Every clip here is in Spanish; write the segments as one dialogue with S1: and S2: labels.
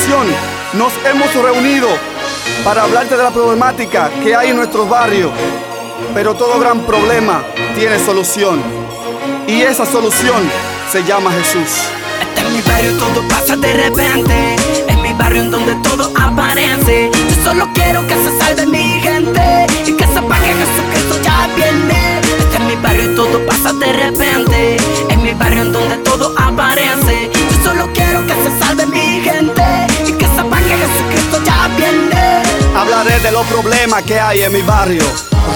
S1: ocasión nos hemos reunido para hablarte de la problemática que hay en nuestros barrios. Pero todo gran problema tiene solución. Y esa solución se llama Jesús.
S2: Este en mi barrio todo pasa de repente. En mi barrio en donde todo aparece. Yo solo quiero que se salve mi gente. Y que sepa que Jesucristo ya viene. Este en mi barrio y todo pasa de repente. En mi barrio en donde todo aparece.
S1: De los problemas que hay en mi barrio.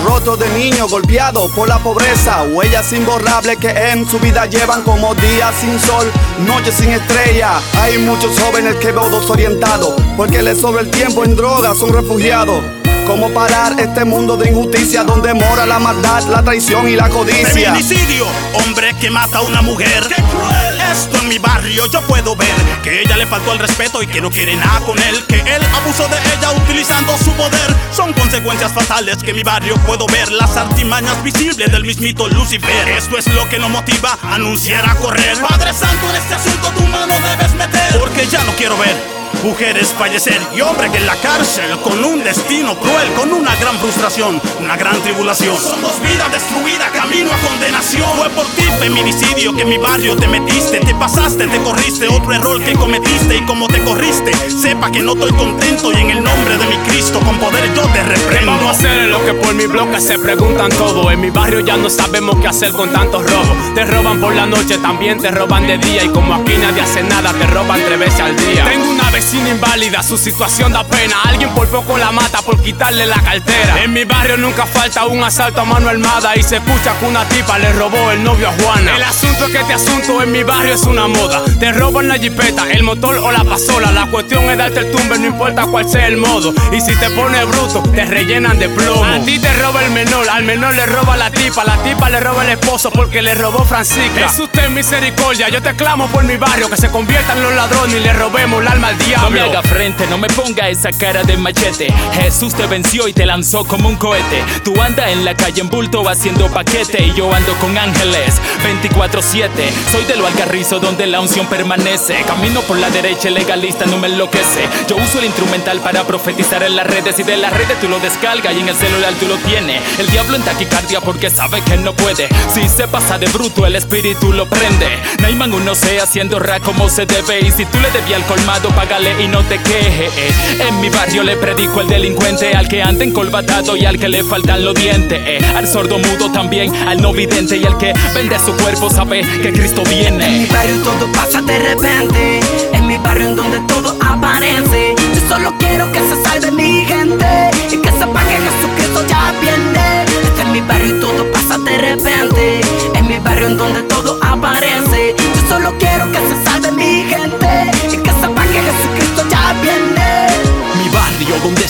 S1: Rotos de niños golpeados por la pobreza, huellas imborrables que en su vida llevan como días sin sol, noches sin estrella. Hay muchos jóvenes que veo desorientados porque les sobra el tiempo en drogas, son refugiados. ¿Cómo parar este mundo de injusticia donde mora la maldad, la traición y la codicia?
S3: Feminicidio, hombre que mata a una mujer. Esto en mi barrio yo puedo ver que ella le faltó el respeto y que no quiere nada con él. Que él abusó de ella utilizando su poder. Son consecuencias fatales que en mi barrio puedo ver. Las artimañas visibles del mismito Lucifer. Esto es lo que nos motiva a anunciar a correr. Padre Santo, en este asunto tu mano debes meter. Porque ya no quiero ver mujeres fallecer y hombre en la cárcel con un destino cruel, con una gran frustración, una gran tribulación. Somos vida destruida, camino a condenación. Fue por feminicidio que en mi barrio te metiste, te pasaste, te corriste, otro error que cometiste y como te corriste, sepa que no estoy contento y en el nombre de mi Cristo con poder yo te reprendo.
S4: Vamos a hacer lo que por mi bloque se preguntan todo. En mi barrio ya no sabemos qué hacer con tantos robos. Te roban por la noche, también te roban de día y como aquí nadie hace nada, te roban tres veces al día. Tengo una vecina inválida, su situación da pena. Alguien por poco la mata por quitarle la cartera. En mi barrio nunca falta un asalto a mano armada y se escucha que una tipa le robó el novio a El asunto es que este asunto en mi barrio es una moda. Te roban la jipeta, el motor o la pasola. La cuestión es darte el tumbe, no importa cuál sea el modo. Y si te pones bruto, te rellenan de plomo. A ti te roba el menor, al menor le roba la tipa, la tipa le roba el esposo porque le robó Francisca. Es usted misericordia, yo te clamo por mi barrio que se conviertan los ladrones y le robemos el alma al diablo.
S5: No me haga frente, no me ponga esa cara de machete. Jesús te venció y te lanzó como un cohete. Tú andas en la calle en bulto haciendo paquete y yo ando con ángeles 24-7. Soy de lo alcarrizo donde la unción permanece. Camino por la derecha, el legalista no me enloquece. Yo uso el instrumental para profetizar en las redes y de las redes tú lo descargas y en el celular tú lo tienes. El diablo en taquicardia porque sabe que no puede. Si se pasa de bruto, el espíritu lo prende. Naiman uno se haciendo ra como se debe y si tú le debías al colmado, págale y no te queje. En mi barrio le predico el delincuente al que anda encolbatado y al que le faltan los dientes. Al sordo mudo también, al no vidente y al que vende su cuerpo sabe que Cristo
S2: En mi
S5: viene.
S2: barrio todo pasa de repente. En mi barrio en donde todo aparece. Yo solo quiero que se salve mi gente. Y que sepa que Jesucristo ya viene. Este es mi barrio y todo pasa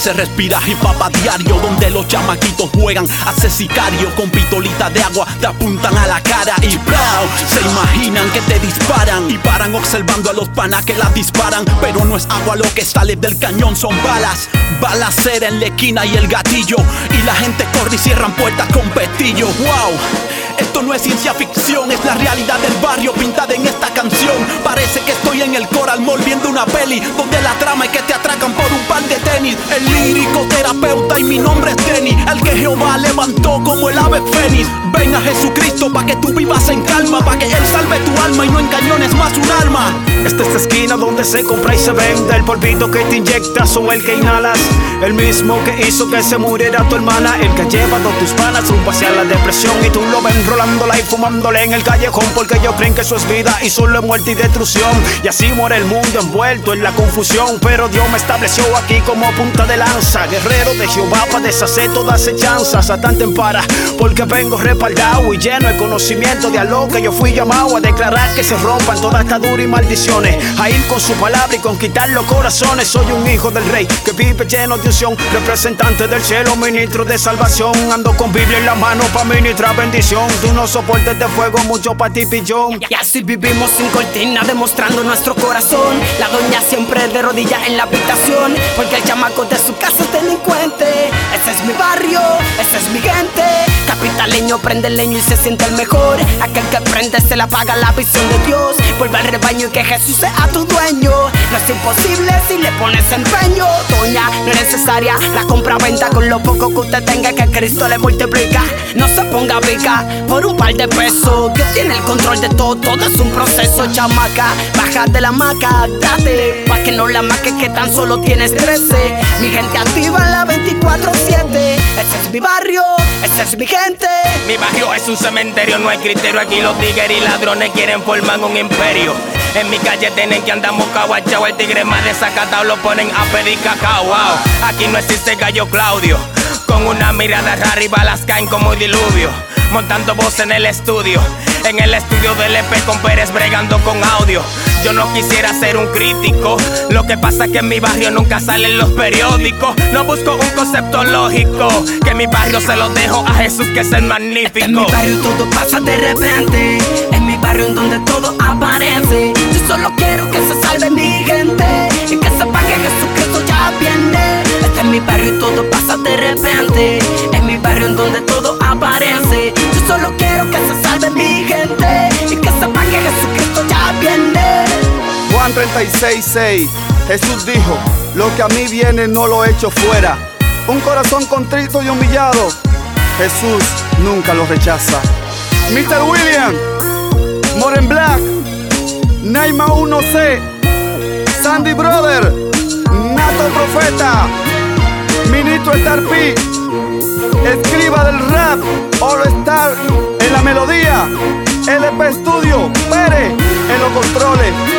S2: se
S6: respira hip hop a diario Donde los chamaquitos juegan a sicario Con pistolita de agua te apuntan a la cara Y blau, se imaginan que te disparan Y paran observando a los panas que las disparan Pero no es agua lo que sale del cañón Son balas, balacera en la esquina y el gatillo Y la gente corre y cierran puertas con pestillo Wow esto no es ciencia ficción, es la realidad del barrio pintada en esta canción. Parece que estoy en el Coral Mall viendo una peli donde la trama es que te atracan por un El lírico terapeuta y mi nombre es Denny, el que Jehová levantó como el ave fénix. Ven a Jesucristo para que tú vivas en calma, para que Él salve tu alma y no engañones más un alma.
S7: Esta es la esquina donde se compra y se vende El polvito que te inyectas o el que inhalas. El mismo que hizo que se muriera tu hermana El que lleva a tus panas rumbo hacia la depresión. Y tú lo ven rolándola y fumándole en el callejón Porque ellos creen que eso es vida y solo es muerte y destrucción. Y así muere el mundo envuelto en la confusión. Pero Dios me estableció aquí como punta de lanza. Guerrero de Jehová para deshacer todas hechanzas Satán te empara porque vengo respaldado y lleno de conocimiento de a lo que yo fui llamado a declarar que se rompan toda atadura y a ir con su palabra y conquistar los corazones soy un hijo del rey que vive lleno de unción representante del cielo ministro de salvación ando con Biblia en la mano para ministrar bendición tú no soportes de fuego mucho para ti pillón
S2: Y así vivimos sin cortina, demostrando nuestro corazón. La doña siempre de rodillas en la habitación, porque el chamaco de su casa es delincuente. Ese es mi barrio, esa es mi gente. Capitaleño prende el leño y se siente el mejor. Aquel que prende se le apaga la visión de Dios. Vuelve al rebaño y que Jesús sea tu dueño. No es imposible si le pones empeño. Doña, no es necesaria la compra-venta con lo poco que usted tenga que Cristo le multiplica. No se ponga brica por un par de pesos. Dios tiene el control de todo, todo es un proceso, chamaca. Baja de la maca, date. Pa' que no la maques que tan solo tienes 13. Mi gente activa en la 24-7. Ese es mi barrio, mi
S8: barrio es un cementerio, no hay criterio. Aquí los tigres y ladrones quieren formar un imperio. En mi calle tienen que andar caguachao. El tigre más desacatado lo ponen a pedir cacao. Aquí no existe gallo Claudio. Con una mirada rara y balas caen como un diluvio. Montando voz en el estudio. En el estudio del EP con Pérez bregando con audio. Yo no quisiera ser un crítico. Lo que pasa es que en mi barrio nunca salen los periódicos. No busco un concepto lógico. Que mi barrio se lo dejo a Jesús, que es el magnífico.
S2: En mi barrio todo pasa de repente. En mi barrio en donde todo aparece. Yo solo quiero que se salve mi gente. Y que sepa que Jesucristo ya viene. Este es mi barrio todo pasa de repente. En mi barrio en donde todo aparece. Yo solo quiero que se salve mi gente.
S1: Juan 36, 6. Jesús dijo, lo que a mí viene no lo echo fuera. Un corazón contrito y humillado, Jesús nunca lo rechaza. Mr. William, Moren Black, Naima 1C, Sandy Brother, Nato Profeta, Ministro Star P, escriba del rap, All Star en la melodía, LP Studio, Pérez en los controles.